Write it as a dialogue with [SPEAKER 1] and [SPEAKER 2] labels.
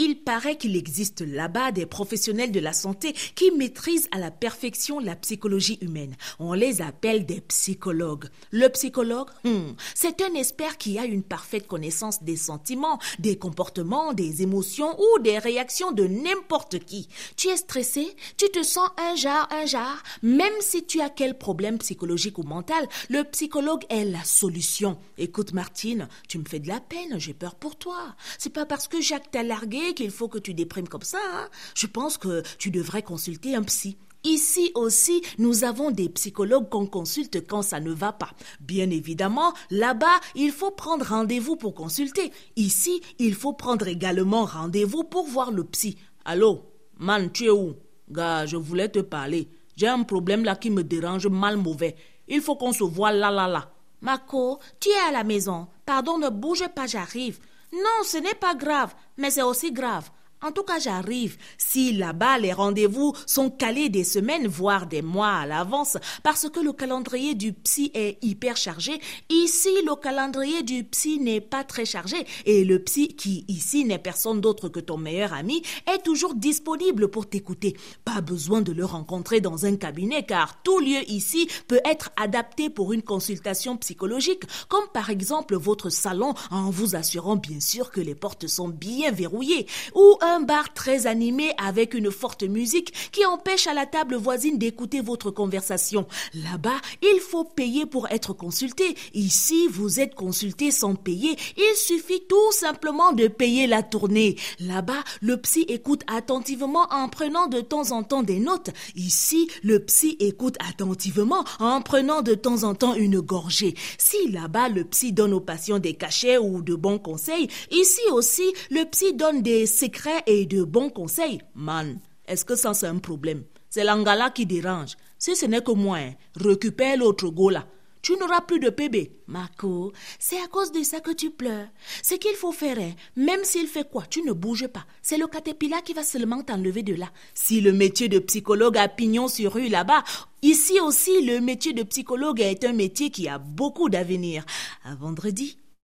[SPEAKER 1] Il paraît qu'il existe là-bas des professionnels de la santé qui maîtrisent à la perfection la psychologie humaine. On les appelle des psychologues. Le psychologue, hmm, c'est un expert qui a une parfaite connaissance des sentiments, des comportements, des émotions ou des réactions de n'importe qui. Tu es stressé, tu te sens un jar, un jar. Même si tu as quel problème psychologique ou mental, le psychologue est la solution. Écoute Martine, tu me fais de la peine, j'ai peur pour toi. C'est pas parce que Jacques t'a largué qu'il faut que tu déprimes comme ça. Hein. Je pense que tu devrais consulter un psy. Ici aussi, nous avons des psychologues qu'on consulte quand ça ne va pas. Bien évidemment, là-bas, il faut prendre rendez-vous pour consulter. Ici, il faut prendre également rendez-vous pour voir le psy. Allô, man, tu es où? Gars, je voulais te parler. J'ai un problème là qui me dérange mal mauvais. Il faut qu'on se voit là, là, là.
[SPEAKER 2] Marco, tu es à la maison. Pardon, ne bouge pas, j'arrive.
[SPEAKER 1] Non, ce n'est pas grave, mais c'est aussi grave. En tout cas, j'arrive. Si là-bas, les rendez-vous sont calés des semaines, voire des mois à l'avance, parce que le calendrier du psy est hyper chargé, ici, le calendrier du psy n'est pas très chargé. Et le psy, qui ici n'est personne d'autre que ton meilleur ami, est toujours disponible pour t'écouter. Pas besoin de le rencontrer dans un cabinet, car tout lieu ici peut être adapté pour une consultation psychologique, comme par exemple votre salon, en vous assurant bien sûr que les portes sont bien verrouillées, ou bar très animé avec une forte musique qui empêche à la table voisine d'écouter votre conversation. Là-bas, il faut payer pour être consulté. Ici, vous êtes consulté sans payer. Il suffit tout simplement de payer la tournée. Là-bas, le psy écoute attentivement en prenant de temps en temps des notes. Ici, le psy écoute attentivement en prenant de temps en temps une gorgée. Si là-bas, le psy donne aux patients des cachets ou de bons conseils, ici aussi, le psy donne des secrets et de bons conseils. Man, est-ce que ça c'est un problème? C'est l'angala qui dérange. Si ce n'est que moi, hein, récupère l'autre go là. Tu n'auras plus de PB.
[SPEAKER 2] Marco, c'est à cause de ça que tu pleures. Ce qu'il faut faire, hein, même s'il fait quoi, tu ne bouges pas. C'est le caterpillar qui va seulement t'enlever de là.
[SPEAKER 1] Si le métier de psychologue a pignon sur rue là-bas, ici aussi, le métier de psychologue est un métier qui a beaucoup d'avenir. À vendredi.